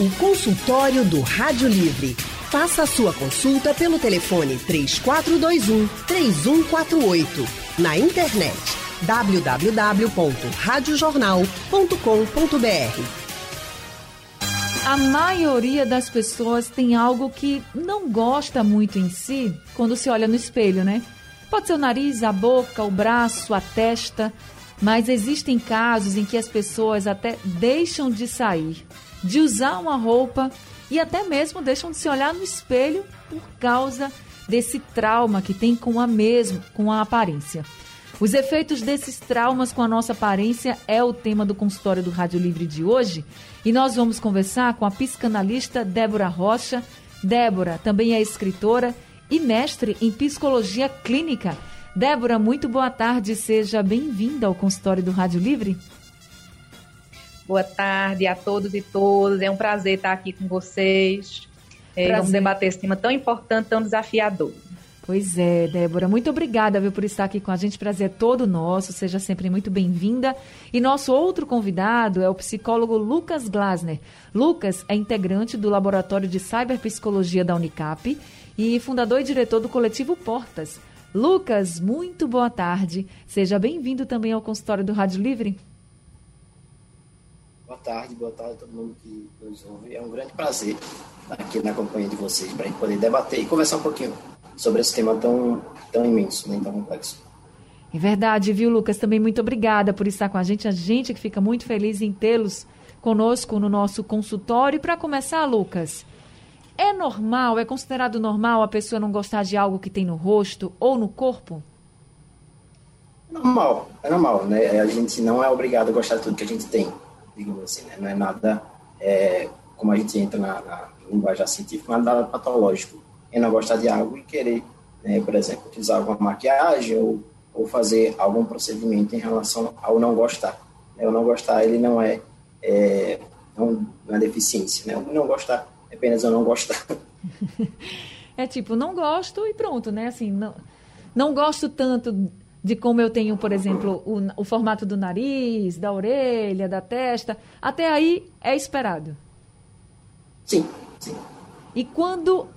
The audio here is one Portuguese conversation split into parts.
O consultório do Rádio Livre. Faça a sua consulta pelo telefone 3421 3148. Na internet www.radiojornal.com.br. A maioria das pessoas tem algo que não gosta muito em si quando se olha no espelho, né? Pode ser o nariz, a boca, o braço, a testa, mas existem casos em que as pessoas até deixam de sair de usar uma roupa e até mesmo deixam de se olhar no espelho por causa desse trauma que tem com a mesma, com a aparência. Os efeitos desses traumas com a nossa aparência é o tema do consultório do Rádio Livre de hoje e nós vamos conversar com a psicanalista Débora Rocha. Débora também é escritora e mestre em psicologia clínica. Débora, muito boa tarde, seja bem-vinda ao consultório do Rádio Livre. Boa tarde a todos e todas. É um prazer estar aqui com vocês. É, vamos debater esse tema tão importante, tão desafiador. Pois é, Débora, muito obrigada viu, por estar aqui com a gente. Prazer é todo nosso, seja sempre muito bem-vinda. E nosso outro convidado é o psicólogo Lucas Glasner. Lucas é integrante do Laboratório de Cyberpsicologia da Unicap e fundador e diretor do coletivo Portas. Lucas, muito boa tarde. Seja bem-vindo também ao consultório do Rádio Livre. Boa tarde, boa tarde a todo mundo que nos ouve. É um grande prazer estar aqui na companhia de vocês para a gente poder debater e conversar um pouquinho sobre esse tema tão, tão imenso, né, tão complexo. É verdade, viu, Lucas? Também muito obrigada por estar com a gente. A gente que fica muito feliz em tê-los conosco no nosso consultório. E para começar, Lucas, é normal, é considerado normal a pessoa não gostar de algo que tem no rosto ou no corpo? Normal, é normal, né? A gente não é obrigado a gostar de tudo que a gente tem digamos assim, né? Não é nada, é, como a gente entra na, na linguagem científica, nada patológico em não gostar de algo e querer, né, por exemplo, utilizar alguma maquiagem ou, ou fazer algum procedimento em relação ao não gostar. Né? O não gostar, ele não é, é não, não é deficiência, né? O não gostar é apenas eu não gostar. É tipo, não gosto e pronto, né? Assim, não, não gosto tanto de como eu tenho, por exemplo, o, o formato do nariz, da orelha, da testa. Até aí é esperado. Sim, sim. E quando,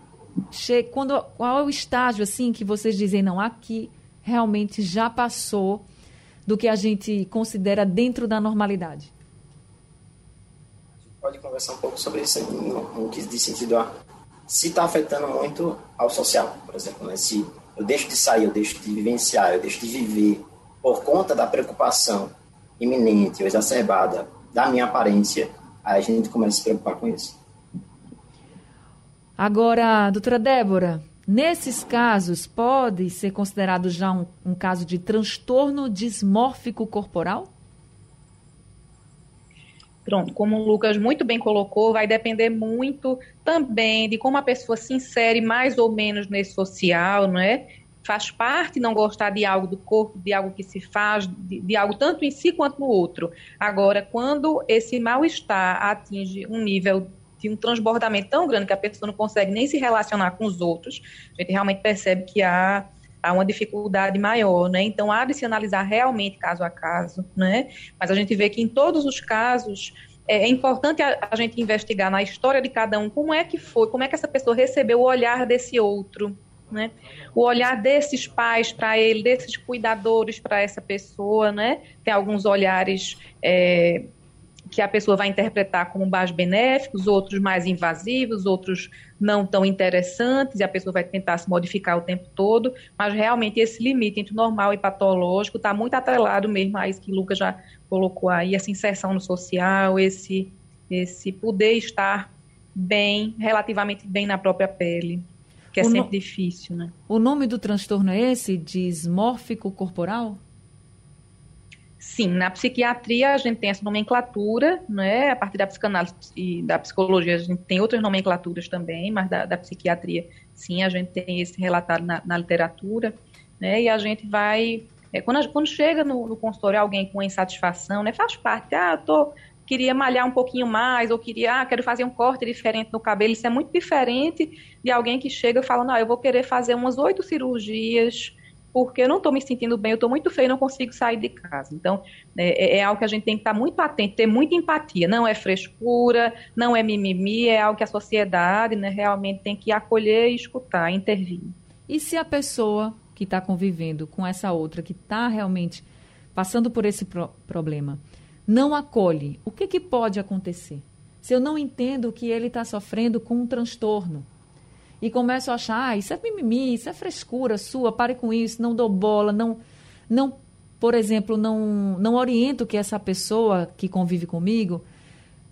che quando qual é o estágio assim que vocês dizem não aqui realmente já passou do que a gente considera dentro da normalidade? A gente pode conversar um pouco sobre isso no, no que diz sentido a se está afetando muito ao social, por exemplo, né? Se eu deixo de sair, eu deixo de vivenciar, eu deixo de viver por conta da preocupação iminente ou exacerbada da minha aparência, aí a gente começa a se preocupar com isso. Agora, doutora Débora, nesses casos pode ser considerado já um, um caso de transtorno dismórfico corporal? Pronto, como o Lucas muito bem colocou, vai depender muito também de como a pessoa se insere mais ou menos nesse social, não é? Faz parte não gostar de algo do corpo, de algo que se faz, de, de algo tanto em si quanto no outro. Agora, quando esse mal-estar atinge um nível de um transbordamento tão grande que a pessoa não consegue nem se relacionar com os outros, a gente realmente percebe que há há uma dificuldade maior, né? Então há de se analisar realmente caso a caso, né? Mas a gente vê que em todos os casos é, é importante a, gente investigar na história de cada um como é que foi, como é que essa pessoa recebeu o olhar desse outro, né? O olhar desses pais para ele, desses cuidadores para essa pessoa, né? Tem alguns olhares é, que a pessoa vai interpretar como mais benéficos, outros mais invasivos, outros não tão interessantes, e a pessoa vai tentar se modificar o tempo todo, mas realmente esse limite entre normal e patológico está muito atrelado mesmo a isso que o Lucas já colocou aí, essa inserção no social, esse, esse poder estar bem, relativamente bem na própria pele, que é o sempre no... difícil, né? O nome do transtorno é esse, dismórfico corporal? Sim, na psiquiatria a gente tem essa nomenclatura, né? A partir da psicanálise e da psicologia a gente tem outras nomenclaturas também, mas da, da psiquiatria, sim, a gente tem esse relatado na, na literatura, né? E a gente vai é, quando, a, quando chega no, no, consultório alguém com insatisfação, né? Faz parte, ah, eu tô queria malhar um pouquinho mais, ou queria, ah, quero fazer um corte diferente no cabelo. Isso é muito diferente de alguém que chega falando, ah, eu vou querer fazer umas oito cirurgias porque eu não estou me sentindo bem, eu estou muito feio não consigo sair de casa. Então, é, é, é, algo que a gente tem que estar tá muito atento, ter muita empatia. Não é frescura, não é mimimi, é algo que a sociedade né, realmente tem que acolher e escutar, intervir. E se a pessoa que está convivendo com essa outra, que está realmente passando por esse pro problema, não acolhe, o que, que pode acontecer? Se eu não entendo que ele está sofrendo com um transtorno e começo a achar, ah, isso é mimimi, isso é frescura sua, pare com isso, não dou bola, não, não por exemplo, não, não oriento que essa pessoa que convive comigo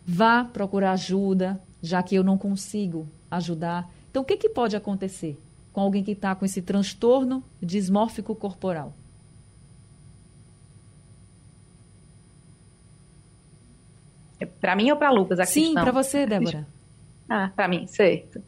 vá procurar ajuda, já que eu não consigo ajudar. Então, o que, que pode acontecer com alguém que está com esse transtorno dismórfico corporal? Para mim ou para Lucas a Sim, para você, Débora. Ah, para mim, certo.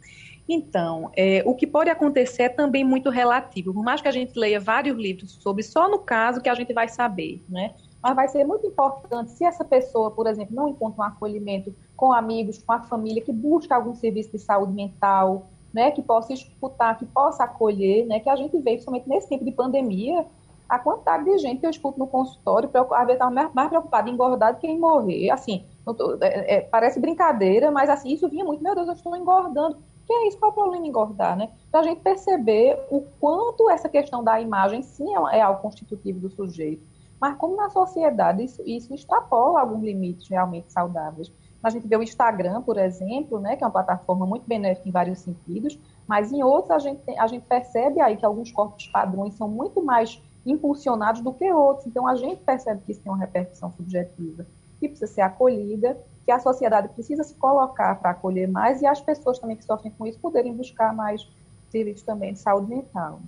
Então, é, o que pode acontecer é também muito relativo. Por mais que a gente leia vários livros sobre, só no caso que a gente vai saber, né? Mas vai ser muito importante se essa pessoa, por exemplo, não encontra um acolhimento com amigos, com a família, que busca algum serviço de saúde mental, né, que possa escutar, que possa acolher, né, que a gente vê, principalmente nesse tempo de pandemia, a quantidade de gente que eu escuto no consultório, às vezes estava mais preocupada em engordar do que em morrer. Assim, tô, é, é, parece brincadeira, mas assim, isso vinha muito, meu Deus, eu estou engordando. Que é isso? Qual é o problema em engordar, né? Para a gente perceber o quanto essa questão da imagem, sim, é, é algo constitutivo do sujeito. Mas como na sociedade isso, isso extrapola alguns limites realmente saudáveis. A gente vê o Instagram, por exemplo, né, que é uma plataforma muito benéfica em vários sentidos, mas em outros a gente, a gente percebe aí que alguns corpos padrões são muito mais impulsionados do que outros. Então, a gente percebe que isso tem uma repercussão subjetiva que precisa ser acolhida, que a sociedade precisa se colocar para acolher mais e as pessoas também que sofrem com isso poderem buscar mais serviços também de saúde mental.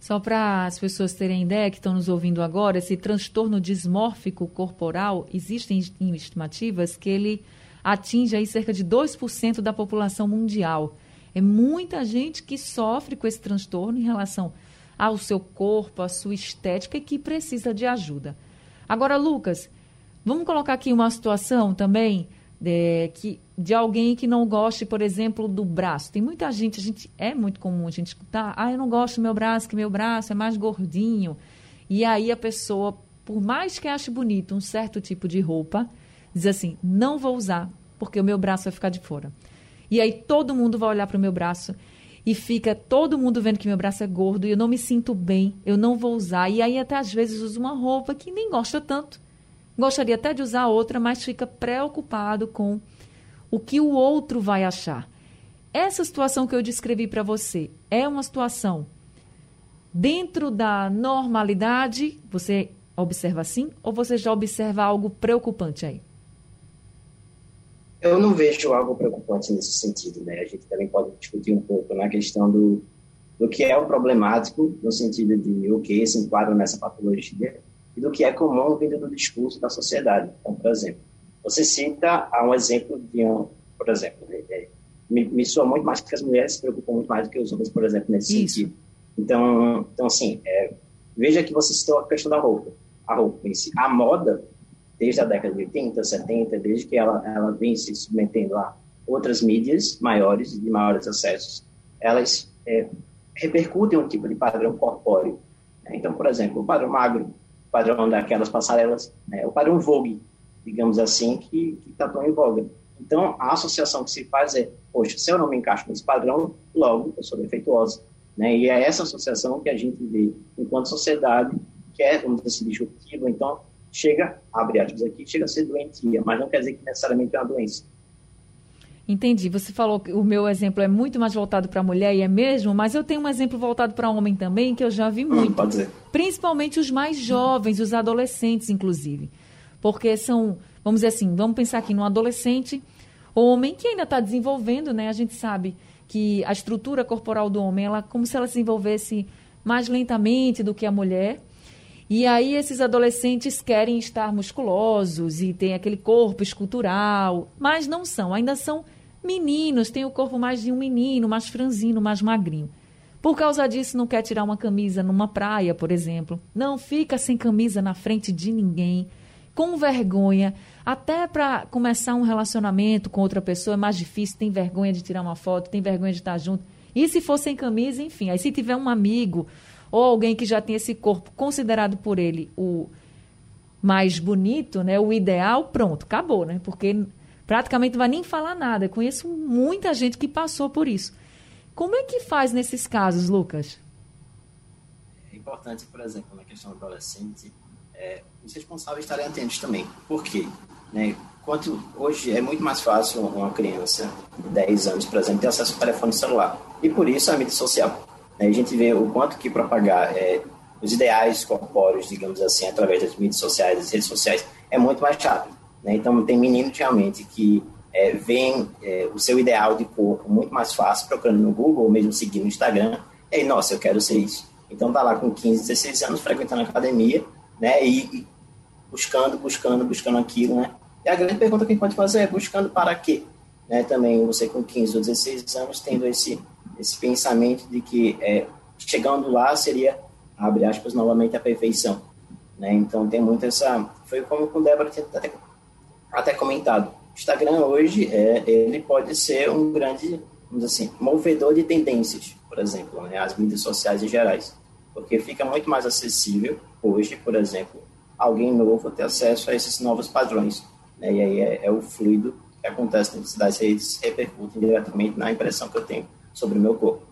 Só para as pessoas terem ideia que estão nos ouvindo agora, esse transtorno dismórfico corporal, existem estimativas que ele atinge aí cerca de 2% da população mundial. É muita gente que sofre com esse transtorno em relação ao seu corpo, à sua estética e que precisa de ajuda. Agora, Lucas, vamos colocar aqui uma situação também de, que, de alguém que não goste, por exemplo, do braço. Tem muita gente, a gente é muito comum a gente escutar, ah, eu não gosto do meu braço, que meu braço é mais gordinho. E aí a pessoa, por mais que ache bonito um certo tipo de roupa, diz assim: não vou usar, porque o meu braço vai ficar de fora. E aí todo mundo vai olhar para o meu braço e fica todo mundo vendo que meu braço é gordo e eu não me sinto bem, eu não vou usar. E aí até às vezes uso uma roupa que nem gosta tanto. Gostaria até de usar outra, mas fica preocupado com o que o outro vai achar. Essa situação que eu descrevi para você é uma situação dentro da normalidade, você observa assim, ou você já observa algo preocupante aí? Eu não vejo algo preocupante nesse sentido, né? A gente também pode discutir um pouco na questão do, do que é o problemático, no sentido de o que se enquadra nessa patologia, e do que é comum vindo do discurso da sociedade. Então, por exemplo, você cita um exemplo de um, por exemplo, é, é, me, me soa muito mais que as mulheres se preocupam muito mais do que os homens, por exemplo, nesse Isso. sentido. Então, então assim, é, veja que você citou a questão da roupa. A roupa em si. A moda desde a década de 80, 70, desde que ela, ela vem se submetendo a outras mídias maiores, de maiores acessos, elas é, repercutem um tipo de padrão corpóreo. Né? Então, por exemplo, o padrão magro, padrão daquelas passarelas, né? o padrão Vogue, digamos assim, que está tão em voga. Então, a associação que se faz é, poxa, se eu não me encaixo nesse padrão, logo eu sou defeituosa. Né? E é essa associação que a gente vê enquanto sociedade, que é, vamos dizer assim. Então, chega, abre aspas aqui, chega a ser doentia, mas não quer dizer que necessariamente é uma doença. Entendi. Você falou que o meu exemplo é muito mais voltado para a mulher, e é mesmo, mas eu tenho um exemplo voltado para homem também, que eu já vi muito. Pode dizer. Principalmente os mais jovens, os adolescentes, inclusive. Porque são, vamos dizer assim, vamos pensar aqui num adolescente, homem, que ainda está desenvolvendo, né? A gente sabe que a estrutura corporal do homem, ela como se ela se desenvolvesse mais lentamente do que a mulher. E aí esses adolescentes querem estar musculosos e tem aquele corpo escultural, mas não são, ainda são meninos, têm o corpo mais de um menino, mais franzino, mais magrinho. Por causa disso, não quer tirar uma camisa numa praia, por exemplo. Não fica sem camisa na frente de ninguém, com vergonha. Até para começar um relacionamento com outra pessoa é mais difícil, tem vergonha de tirar uma foto, tem vergonha de estar junto. E se for sem camisa, enfim. Aí se tiver um amigo ou alguém que já tem esse corpo considerado por ele o mais bonito, né, o ideal, pronto, acabou, né? Porque praticamente não vai nem falar nada. Eu conheço muita gente que passou por isso. Como é que faz nesses casos, Lucas? É importante, por exemplo, na questão do adolescente, é, os responsáveis estarem atentos também. Por quê? Né? Quanto hoje é muito mais fácil uma criança de 10 anos, por exemplo, ter acesso ao telefone celular. E por isso a mídia social. Né? A gente vê o quanto que propagar é, os ideais corpóreos, digamos assim, através das mídias sociais, das redes sociais, é muito mais chato. Né? Então, tem meninos realmente que é, veem é, o seu ideal de corpo muito mais fácil procurando no Google, ou mesmo seguindo no Instagram. E aí, nossa, eu quero ser isso. Então, tá lá com 15, 16 anos, frequentando a academia, né? E buscando, buscando, buscando aquilo, né? E a grande pergunta que a gente pode fazer é buscando para quê? Né, também você com 15 ou 16 anos tendo esse, esse pensamento de que é, chegando lá seria, abre aspas, novamente a perfeição. Né? Então tem muito essa... Foi como o Débora tinha até, até comentado. O Instagram hoje, é, ele pode ser um grande, vamos assim, movedor de tendências, por exemplo, né? as mídias sociais em gerais. Porque fica muito mais acessível hoje, por exemplo, alguém novo ter acesso a esses novos padrões. Né? E aí é, é, o fluido que acontece dentro das redes repercute diretamente na impressão que eu tenho sobre o meu corpo.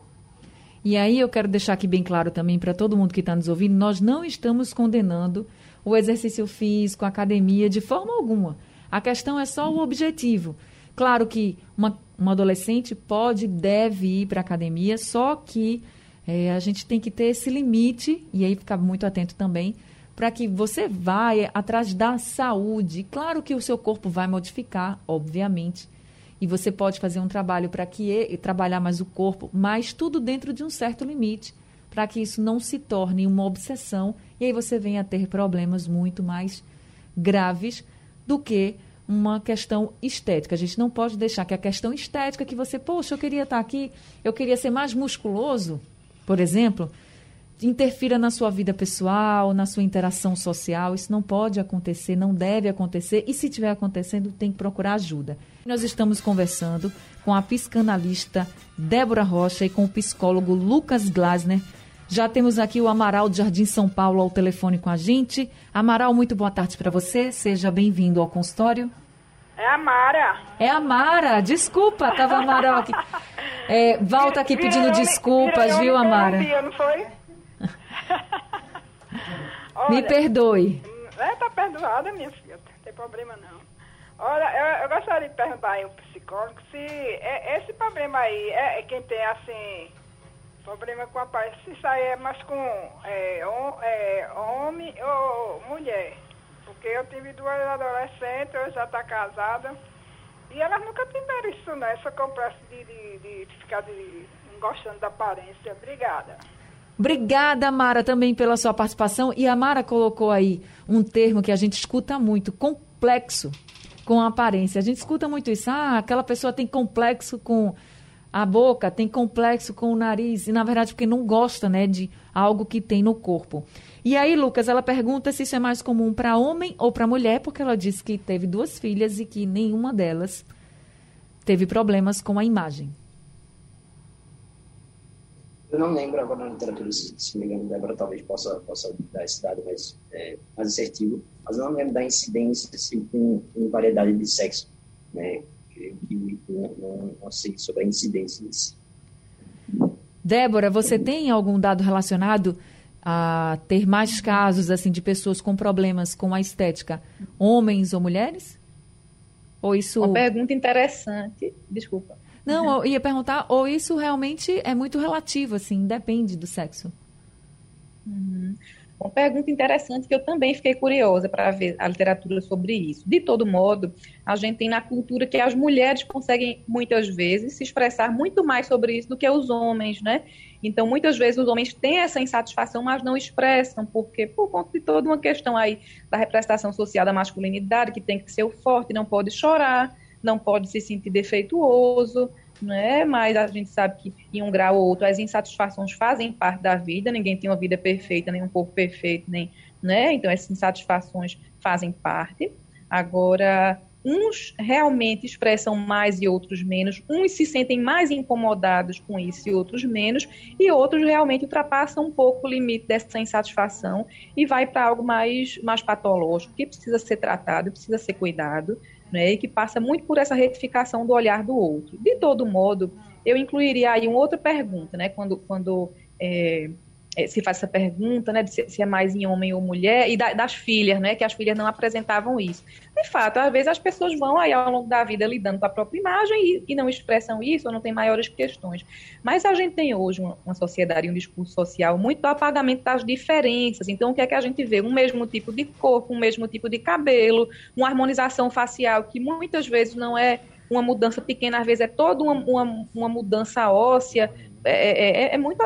E aí eu quero deixar aqui bem claro também para todo mundo que está nos ouvindo, nós não estamos condenando o exercício físico, a academia, de forma alguma. A questão é só o objetivo. Claro que uma, uma adolescente pode, deve ir para a academia, só que é, a gente tem que ter esse limite, e aí ficar muito atento também, para que você vá atrás da saúde. Claro que o seu corpo vai modificar, obviamente, e você pode fazer um trabalho para que trabalhar mais o corpo, mas tudo dentro de um certo limite, para que isso não se torne uma obsessão e aí você venha a ter problemas muito mais graves do que uma questão estética. A gente não pode deixar que a questão estética que você, poxa, eu queria estar aqui, eu queria ser mais musculoso, por exemplo, interfira na sua vida pessoal, na sua interação social. Isso não pode acontecer, não deve acontecer. E se estiver acontecendo, tem que procurar ajuda. Nós estamos conversando com a psicanalista Débora Rocha e com o psicólogo Lucas Glasner. Já temos aqui o Amaral de Jardim São Paulo ao telefone com a gente. Amaral, muito boa tarde para você. Seja bem-vindo ao consultório. É a Mara. É a Mara. Desculpa, tava Amaral aqui. É, volta aqui pedindo desculpas, viu, Amara? Não foi? Olha, Me perdoe. É, tá perdoada, minha filha. Não tem problema não. Olha, eu, eu gostaria de perguntar aí ao psicólogo se é, esse problema aí é, é, quem tem assim problema com a paz, se isso aí é mais com é, on, é, homem ou mulher. Porque eu tive duas adolescentes, eu já tá casada. E elas nunca tiveram isso, né? Essa complexo de, de, de, de ficar de, gostando da aparência. Obrigada. Obrigada, Mara, também pela sua participação. E a Mara colocou aí um termo que a gente escuta muito, complexo com a aparência. A gente escuta muito isso. Ah, aquela pessoa tem complexo com a boca, tem complexo com o nariz. E, na verdade, porque não gosta né, de algo que tem no corpo. E aí, Lucas, ela pergunta se isso é mais comum para homem ou para mulher, porque ela disse que teve duas filhas e que nenhuma delas teve problemas com a imagem. Eu não lembro agora na literatura, se, se me engano, Débora talvez possa, possa dar esse dado mais, é, mais assertivo, mas eu não lembro da incidência assim, com, com variedade de sexo, né? Que, que não, não, não, sei sobre a incidência disso. Débora, você tem algum dado relacionado a ter mais casos assim de pessoas com problemas com a estética, homens ou mulheres? Ou isso? Uma pergunta interessante. Desculpa. Não, eu ia perguntar, ou isso realmente é muito relativo, assim, depende do sexo? Uhum. Uma pergunta interessante que eu também fiquei curiosa para ver a literatura sobre isso. De todo modo, a gente tem na cultura que as mulheres conseguem muitas vezes se expressar muito mais sobre isso do que os homens, né? Então, muitas vezes os homens têm essa insatisfação, mas não expressam, porque por conta de toda uma questão aí da representação social da masculinidade, que tem que ser o forte, não pode chorar, não pode se sentir defeituoso, né? Mas a gente sabe que em um grau ou outro as insatisfações fazem parte da vida. Ninguém tem uma vida perfeita, nem um corpo perfeito, nem, né? Então essas insatisfações fazem parte. Agora uns realmente expressam mais e outros menos, uns se sentem mais incomodados com isso e outros menos, e outros realmente ultrapassam um pouco o limite dessa insatisfação e vai para algo mais, mais patológico, que precisa ser tratado, precisa ser cuidado, né, e que passa muito por essa retificação do olhar do outro. De todo modo, eu incluiria aí uma outra pergunta, né, quando, quando é, se faz essa pergunta, né, de se, se, é mais em homem ou mulher, e da, das filhas, né, que as filhas não apresentavam isso. De fato, às vezes as pessoas vão aí ao longo da vida lidando com a própria imagem e, e não expressam isso, ou não tem maiores questões. Mas a gente tem hoje uma, uma sociedade e um discurso social muito do apagamento das diferenças. Então, o que é que a gente vê? Um mesmo tipo de corpo, um mesmo tipo de cabelo, uma harmonização facial que muitas vezes não é uma mudança pequena, às vezes é toda uma, uma, uma mudança óssea. É, é, é muito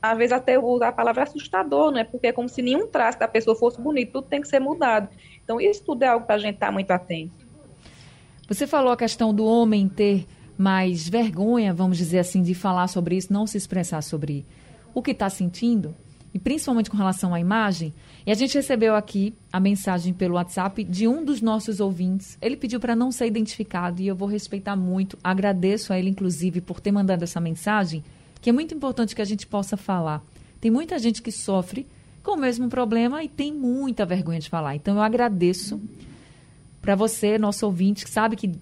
às vezes até usar a palavra assustador, né? Porque é como se nenhum traço da pessoa fosse bonito, tudo tem que ser mudado. Então, isso tudo é algo para a gente estar tá muito atento. Você falou a questão do homem ter mais vergonha, vamos dizer assim, de falar sobre isso, não se expressar sobre o que está sentindo, e principalmente com relação à imagem. E a gente recebeu aqui a mensagem pelo WhatsApp de um dos nossos ouvintes. Ele pediu para não ser identificado e eu vou respeitar muito. Agradeço a ele, inclusive, por ter mandado essa mensagem que é muito importante que a gente possa falar. Tem muita gente que sofre com o mesmo problema e tem muita vergonha de falar. Então eu agradeço para você, nosso ouvinte, que sabe que,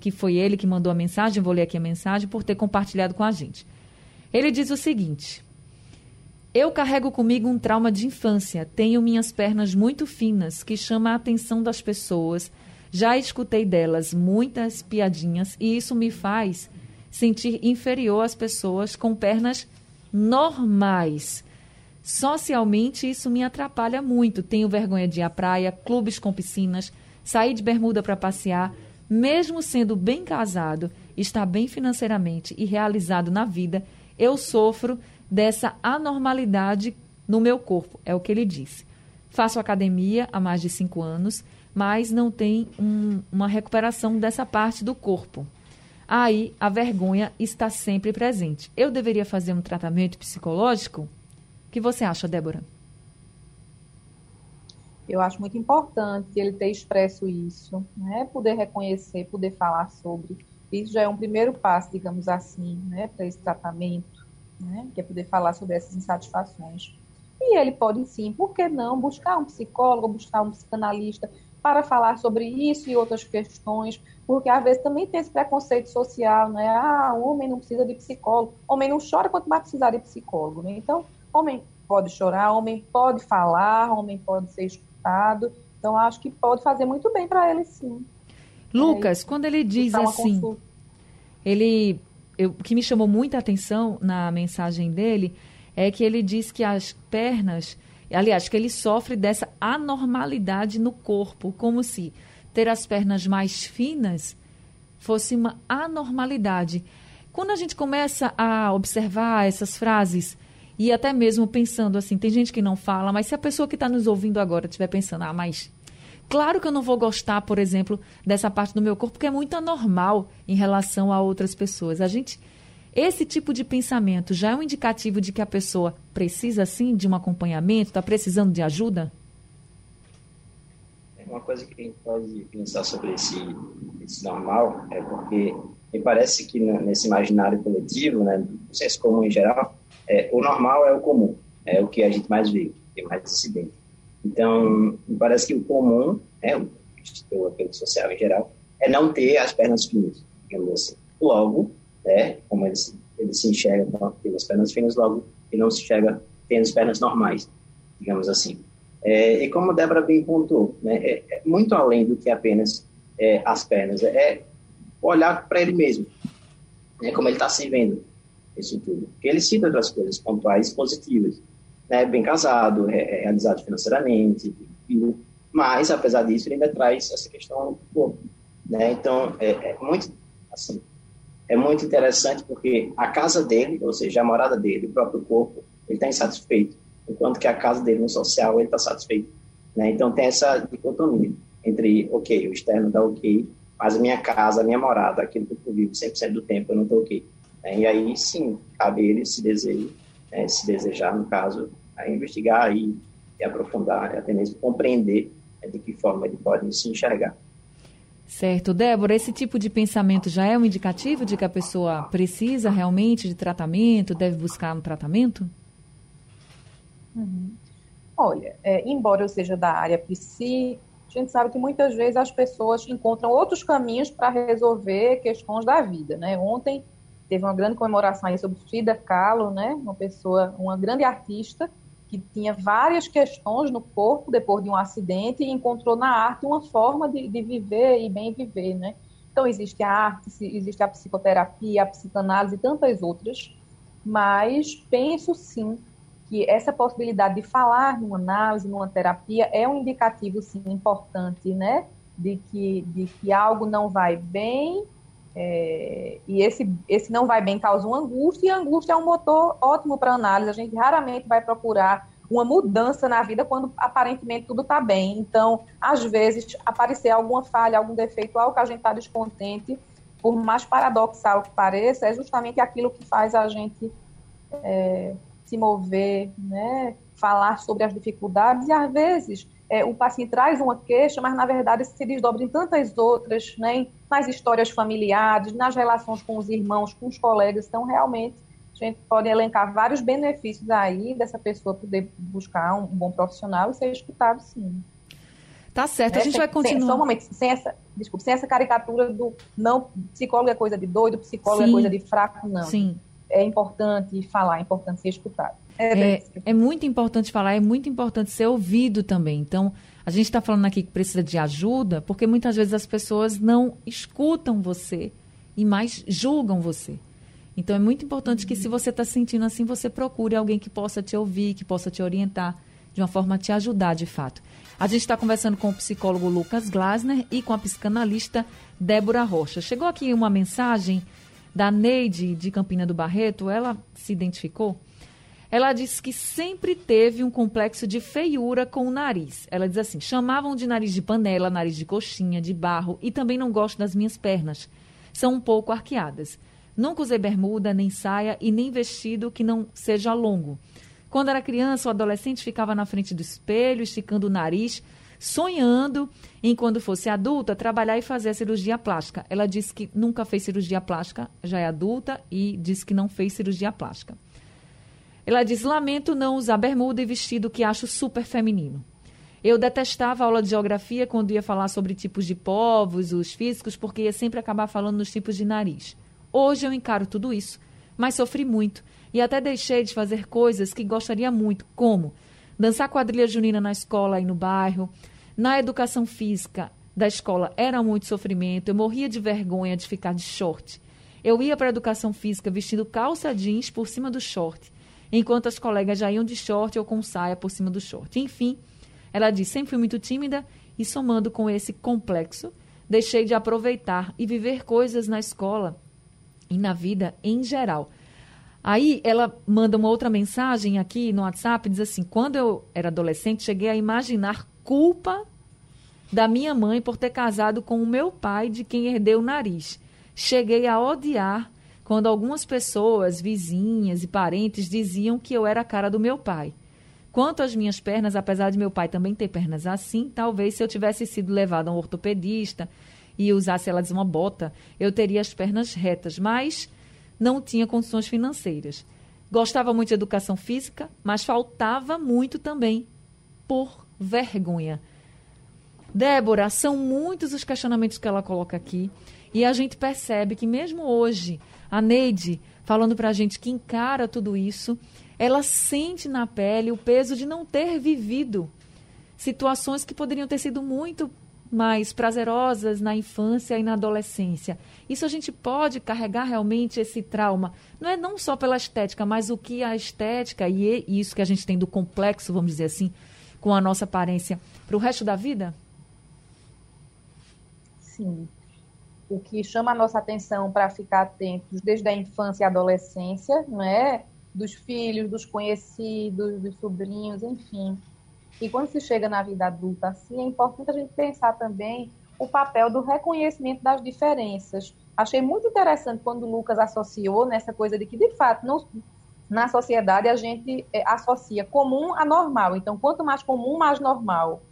que foi ele que mandou a mensagem, vou ler aqui a mensagem, por ter compartilhado com a gente. Ele diz o seguinte: Eu carrego comigo um trauma de infância. Tenho minhas pernas muito finas, que chama a atenção das pessoas. Já escutei delas muitas piadinhas e isso me faz sentir inferior às pessoas com pernas normais. Socialmente, isso me atrapalha muito. Tenho vergonha de ir à praia, clubes com piscinas, sair de bermuda para passear. Mesmo sendo bem casado, estar bem financeiramente e realizado na vida, eu sofro dessa anormalidade no meu corpo, é o que ele disse. Faço academia há mais de cinco anos, mas não tem um, uma recuperação dessa parte do corpo aí a vergonha está sempre presente. Eu deveria fazer um tratamento psicológico? O que você acha, Débora? Eu acho muito importante ele ter expresso isso, né? Poder reconhecer, poder falar sobre. Isso já é um primeiro passo, digamos assim, né? Para esse tratamento, né? Que é poder falar sobre essas insatisfações. E ele pode sim, por que não, buscar um psicólogo, buscar um psicanalista para falar sobre isso e outras questões, porque às vezes também tem esse preconceito social, né? Ah, o homem não precisa de psicólogo, homem não chora quanto vai precisar de psicólogo, né? Então, homem pode chorar, homem pode falar, homem pode ser escutado, então acho que pode fazer muito bem para ele sim. Lucas, é, quando ele diz assim, consulta. ele, o que me chamou muita atenção na mensagem dele é que ele diz que as pernas, aliás, que ele sofre dessa anormalidade no corpo, como se ter as pernas mais finas fosse uma anormalidade. Quando a gente começa a observar essas frases e até mesmo pensando assim, tem gente que não fala, mas se a pessoa que está nos ouvindo agora estiver pensando, ah, mas claro que eu não vou gostar, por exemplo, dessa parte do meu corpo, que é muito anormal em relação a outras pessoas. A gente, esse tipo de pensamento já é um indicativo de que a pessoa precisa sim de um acompanhamento, está precisando de ajuda? uma coisa que a gente pode pensar sobre esse, esse normal é porque me parece que nesse imaginário coletivo, né, no senso comum em geral, é, o normal é o comum, é o que a gente mais vê, tem mais incidente. Então, me parece que o comum, né, o apelo social em geral, é não ter as pernas finas, digamos assim. Logo, né, como ele ele se enxerga pelas pernas finas, logo ele não se enxerga tendo as pernas normais, digamos assim. É, e como a Débora bem pontuou, né, é, é, muito além do que apenas é, as pernas, é olhar para ele mesmo, né, como ele está se vendo, isso tudo. Porque ele cita outras coisas pontuais positivas, né, bem casado, é, realizado financeiramente, mas, apesar disso, ele ainda traz essa questão do corpo. Né? Então, é, é, muito, assim, é muito interessante porque a casa dele, ou seja, a morada dele, o próprio corpo, ele está insatisfeito enquanto que a casa dele no social ele está satisfeito. Né? Então tem essa dicotomia entre, ok, o externo está ok, mas a minha casa, a minha morada, aquilo que eu vivo 100% do tempo, eu não estou ok. Né? E aí sim, cabe ele se desejar, né? se desejar, no caso, a investigar e, e aprofundar, até mesmo compreender né, de que forma ele pode se enxergar. Certo. Débora, esse tipo de pensamento já é um indicativo de que a pessoa precisa realmente de tratamento, deve buscar um tratamento? Uhum. Olha, é, embora eu seja da área psi, a gente sabe que muitas vezes as pessoas encontram outros caminhos para resolver questões da vida, né? Ontem teve uma grande comemoração aí sobre Frida Kahlo, né? Uma pessoa, uma grande artista que tinha várias questões no corpo depois de um acidente e encontrou na arte uma forma de, de viver e bem viver, né? Então existe a arte, existe a psicoterapia, a psicanálise e tantas outras, mas penso sim que essa possibilidade de falar numa análise, numa terapia, é um indicativo, sim, importante, né? De que, de que algo não vai bem, é, e esse, esse não vai bem causa uma angústia, e a angústia é um motor ótimo para análise. A gente raramente vai procurar uma mudança na vida quando aparentemente tudo está bem. Então, às vezes, aparecer alguma falha, algum defeito, algo que a gente está descontente, por mais paradoxal que pareça, é justamente aquilo que faz a gente é, se mover, né? falar sobre as dificuldades, e às vezes é, o paciente traz uma queixa, mas na verdade se desdobra em tantas outras, né? nas histórias familiares, nas relações com os irmãos, com os colegas. Então, realmente, a gente pode elencar vários benefícios aí dessa pessoa poder buscar um, bom profissional e ser escutado, sim. Tá certo, a gente sem, vai continuar. Sem, só um momento, sem essa, desculpa, sem essa caricatura do não, psicólogo é coisa de doido, psicólogo é sim. é coisa de fraco, não. Sim é importante falar, é importante ser escutado. É, é, é, muito importante falar, é muito importante ser ouvido também. Então, a gente está falando aqui que precisa de ajuda, porque muitas vezes as pessoas não escutam você e mais julgam você. Então, é muito importante que, se você está sentindo assim, você procure alguém que possa te ouvir, que possa te orientar, de uma forma a te ajudar de fato. A gente está conversando com o psicólogo Lucas Glasner e com a psicanalista Débora Rocha. Chegou aqui uma mensagem da Neide de Campina do Barreto, ela se identificou. Ela disse que sempre teve um complexo de feiura com o nariz. Ela diz assim: chamavam de nariz de panela, nariz de coxinha, de barro e também não gosto das minhas pernas. São um pouco arqueadas. Nunca usei bermuda, nem saia e nem vestido que não seja longo. Quando era criança ou adolescente, ficava na frente do espelho, esticando o nariz, sonhando em, quando fosse adulta, trabalhar e fazer cirurgia plástica. Ela disse que nunca fez cirurgia plástica, já é adulta, e disse que não fez cirurgia plástica. Ela diz: Lamento não usar bermuda e vestido que acho super feminino. Eu detestava a aula de geografia quando ia falar sobre tipos de povos, os físicos, porque ia sempre acabar falando nos tipos de nariz. Hoje eu encaro tudo isso, mas sofri muito e até deixei de fazer coisas que gostaria muito, como Dançar quadrilha junina na escola e no bairro. Na educação física da escola era muito sofrimento. Eu morria de vergonha de ficar de short. Eu ia para a educação física vestindo calça jeans por cima do short, enquanto as colegas já iam de short ou com saia por cima do short. Enfim, ela diz: sempre fui muito tímida e somando com esse complexo, deixei de aproveitar e viver coisas na escola e na vida em geral. Aí ela manda uma outra mensagem aqui no WhatsApp, diz assim: quando eu era adolescente, cheguei a imaginar culpa da minha mãe por ter casado com o meu pai, de quem herdei o nariz. Cheguei a odiar quando algumas pessoas, vizinhas e parentes, diziam que eu era a cara do meu pai. Quanto às minhas pernas, apesar de meu pai também ter pernas assim, talvez se eu tivesse sido levado a um ortopedista e usasse elas uma bota, eu teria as pernas retas. Mas não tinha condições financeiras. Gostava muito de educação física, mas faltava muito também por vergonha. Débora, são muitos os questionamentos que ela coloca aqui e a gente percebe que mesmo hoje, a Neide falando para a gente que encara tudo isso, ela sente na pele o peso de não ter vivido situações que poderiam ter sido muito mais prazerosas na infância e na adolescência. Isso a gente pode carregar realmente esse trauma. Não é não só pela estética, mas o que a estética e isso que a gente tem do complexo, vamos dizer assim, com a nossa aparência, para o resto da vida? Sim. O que chama a nossa atenção para ficar atentos desde a infância e adolescência, não é? Dos filhos, dos conhecidos, dos sobrinhos, enfim e quando se chega na vida adulta, assim, é importante a gente pensar também o papel do reconhecimento das diferenças. Achei muito interessante quando o Lucas associou nessa coisa de que, de fato, na sociedade a gente é, associa comum a normal. Então, quanto mais comum, mais normal.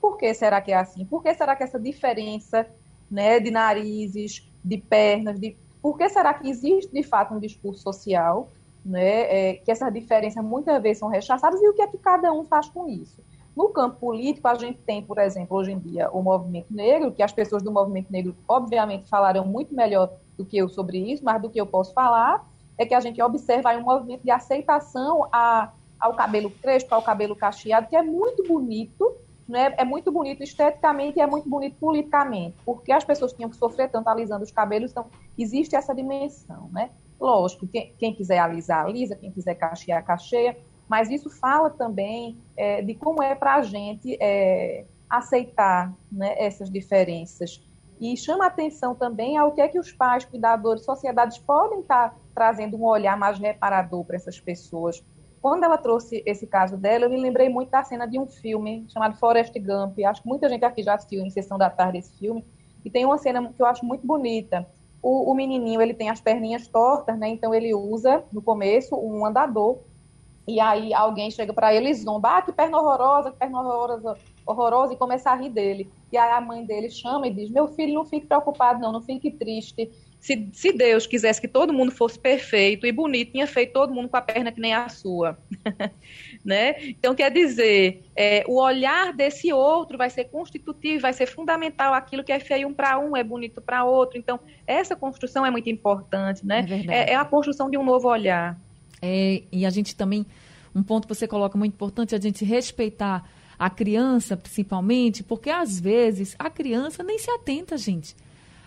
por que será que é assim? Por que será que essa diferença né, de narizes, de pernas, de por que será que existe de fato um discurso social, né, é, que essas diferenças muitas vezes são rechaçadas e o que é que cada um faz com isso? No campo político, a gente tem, por exemplo, hoje em dia, o movimento negro, que as pessoas do movimento negro, obviamente, falarão muito melhor do que eu sobre isso, mas do que eu posso falar é que a gente observa um movimento de aceitação a, ao cabelo crespo, ao cabelo cacheado, que é muito bonito, né? é muito bonito esteticamente e é muito bonito politicamente, porque as pessoas tinham que sofrer tanto alisando os cabelos, então existe essa dimensão. Né? Lógico, quem, quem quiser alisar, alisa, quem quiser cachear, cacheia, mas isso fala também é, de como é para a gente é, aceitar né, essas diferenças. E chama atenção também ao que é que os pais, cuidadores, sociedades podem estar trazendo um olhar mais reparador para essas pessoas. Quando ela trouxe esse caso dela, eu me lembrei muito da cena de um filme chamado Forrest Gump. Acho que muita gente aqui já assistiu em sessão da tarde esse filme. E tem uma cena que eu acho muito bonita. O, o menininho ele tem as perninhas tortas, né? Então ele usa no começo um andador e aí alguém chega para ele e zomba, ah, que perna horrorosa, que perna horrorosa, horrorosa, e começa a rir dele. E aí a mãe dele chama e diz, meu filho, não fique preocupado não, não fique triste. Se, se Deus quisesse que todo mundo fosse perfeito e bonito, tinha feito todo mundo com a perna que nem a sua. né? Então, quer dizer, é, o olhar desse outro vai ser constitutivo, vai ser fundamental. Aquilo que é feio para um é bonito para outro. Então, essa construção é muito importante. Né? É, é, é a construção de um novo olhar. É, e a gente também, um ponto que você coloca muito importante, é a gente respeitar a criança, principalmente, porque às vezes a criança nem se atenta, gente.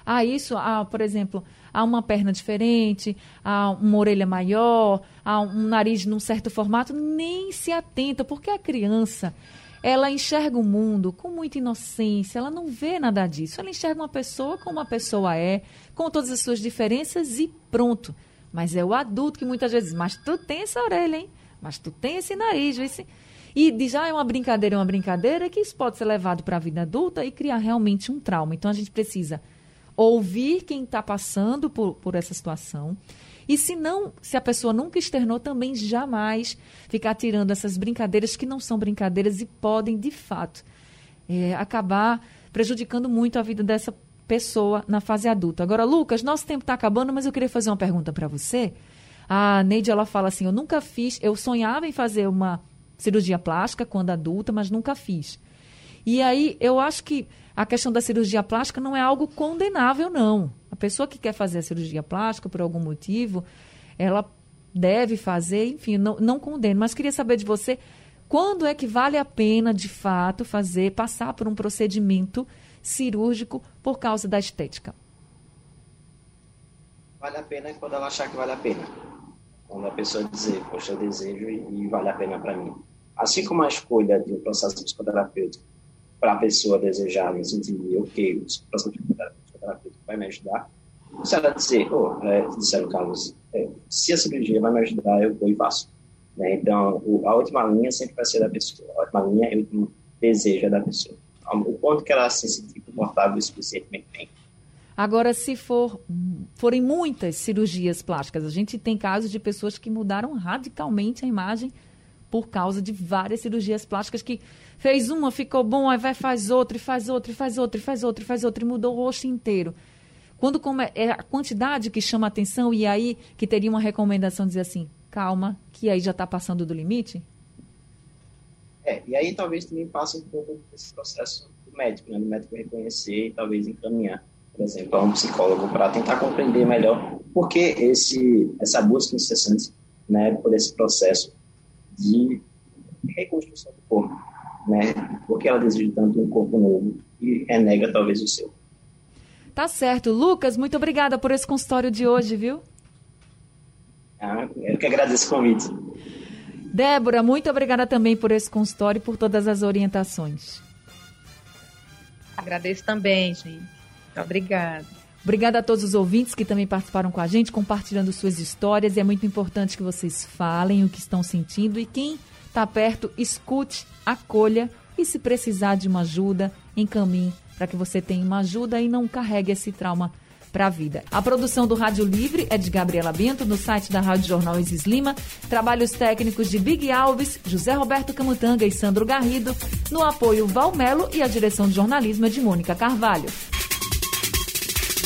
A isso, a, por exemplo, a uma perna diferente, a uma orelha maior, a um nariz num certo formato, nem se atenta, porque a criança, ela enxerga o mundo com muita inocência, ela não vê nada disso. Ela enxerga uma pessoa como uma pessoa é, com todas as suas diferenças e pronto. Mas é o adulto que muitas vezes, mas tu tem essa orelha, hein? Mas tu tem esse nariz, esse... E diz, ah, é uma brincadeira, é uma brincadeira, que isso pode ser levado para a vida adulta e criar realmente um trauma. Então a gente precisa ouvir quem está passando por, por essa situação. E se não, se a pessoa nunca externou, também jamais ficar tirando essas brincadeiras que não são brincadeiras e podem, de fato, é, acabar prejudicando muito a vida dessa pessoa na fase adulta. Agora, Lucas, nosso tempo está acabando, mas eu queria fazer uma pergunta para você. A Neide, ela fala assim, eu nunca fiz, eu sonhava em fazer uma cirurgia plástica quando adulta, mas nunca fiz. E aí, eu acho que a questão da cirurgia plástica não é algo condenável, não. A pessoa que quer fazer a cirurgia plástica por algum motivo, ela deve fazer, enfim, não, não condeno. Mas queria saber de você, quando é que vale a pena, de fato, fazer, passar por um procedimento cirúrgico por causa da estética? Vale a pena quando ela achar que vale a pena. Quando a pessoa dizer, poxa, eu desejo e, e vale a pena para mim. Assim como a escolha de um processo psicoterapêutico para a pessoa desejar, no sentido de, ok, o processo psicoterapêutico vai me ajudar, se ela dizer, oh, é, disseram Carlos, é, se a cirurgia vai me ajudar, eu vou e faço. Né? Então, o, a última linha sempre vai ser da pessoa. A última linha é o último desejo da pessoa o quanto que ela se sentir confortável suficientemente bem. Agora, se for, forem muitas cirurgias plásticas, a gente tem casos de pessoas que mudaram radicalmente a imagem por causa de várias cirurgias plásticas que fez uma, ficou bom, aí vai faz outra, e faz outra, e faz outra, e faz outra, e faz outra, e mudou o rosto inteiro. Quando é a quantidade que chama atenção e aí que teria uma recomendação dizer assim, calma, que aí já está passando do limite? É, e aí talvez também passe um pouco desse processo do médico, né? Do médico reconhecer e talvez encaminhar, por exemplo, a um psicólogo para tentar compreender melhor por que esse, essa busca incessante, né, por esse processo de reconstrução do corpo, né? Porque ela deseja tanto um corpo novo e renega talvez o seu. Tá certo. Lucas, muito obrigada por esse consultório de hoje, viu? Ah, eu que agradeço o convite. Débora, muito obrigada também por esse consultório e por todas as orientações. Agradeço também, gente. Obrigada. Obrigada a todos os ouvintes que também participaram com a gente, compartilhando suas histórias. E é muito importante que vocês falem o que estão sentindo. E quem está perto, escute, acolha e, se precisar de uma ajuda, encaminhe para que você tenha uma ajuda e não carregue esse trauma para a vida. A produção do Rádio Livre é de Gabriela Bento, no site da Rádio Jornal Isis Lima. Trabalhos técnicos de Big Alves, José Roberto Camutanga e Sandro Garrido. No apoio Valmelo e a direção de jornalismo é de Mônica Carvalho.